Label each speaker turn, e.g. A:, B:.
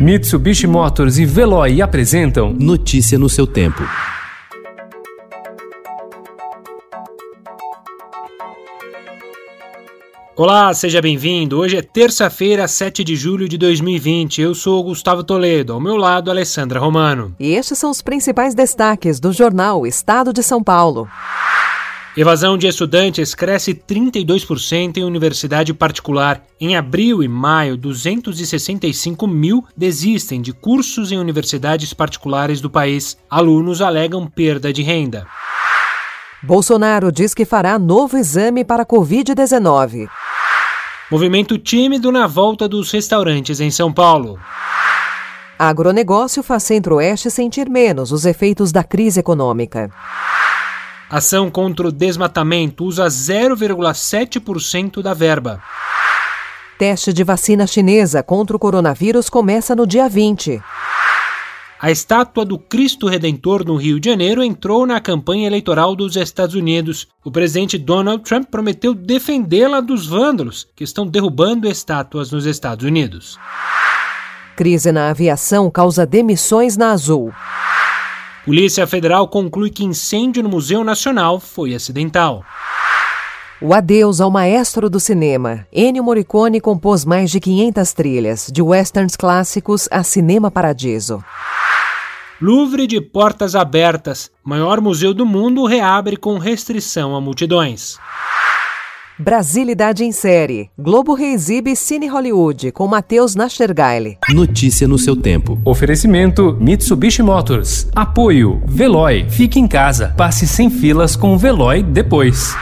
A: Mitsubishi Motors e Veloy apresentam
B: Notícia no seu tempo.
C: Olá, seja bem-vindo. Hoje é terça-feira, 7 de julho de 2020. Eu sou Gustavo Toledo, ao meu lado, Alessandra Romano.
D: E estes são os principais destaques do jornal Estado de São Paulo.
C: Evasão de estudantes cresce 32% em universidade particular. Em abril e maio, 265 mil desistem de cursos em universidades particulares do país. Alunos alegam perda de renda.
D: Bolsonaro diz que fará novo exame para Covid-19.
C: Movimento tímido na volta dos restaurantes em São Paulo.
D: Agronegócio faz Centro-Oeste sentir menos os efeitos da crise econômica.
C: Ação contra o desmatamento usa 0,7% da verba.
D: Teste de vacina chinesa contra o coronavírus começa no dia 20.
C: A estátua do Cristo Redentor no Rio de Janeiro entrou na campanha eleitoral dos Estados Unidos. O presidente Donald Trump prometeu defendê-la dos vândalos que estão derrubando estátuas nos Estados Unidos.
D: Crise na aviação causa demissões na Azul.
C: Polícia Federal conclui que incêndio no Museu Nacional foi acidental.
D: O adeus ao maestro do cinema. Ennio Morricone compôs mais de 500 trilhas, de westerns clássicos a Cinema Paradiso.
C: Louvre de portas abertas. Maior museu do mundo reabre com restrição a multidões.
D: Brasilidade em série. Globo reexibe Cine Hollywood com Matheus Nastergaile.
B: Notícia no seu tempo.
A: Oferecimento Mitsubishi Motors. Apoio Veloy. Fique em casa. Passe sem filas com o Veloy depois.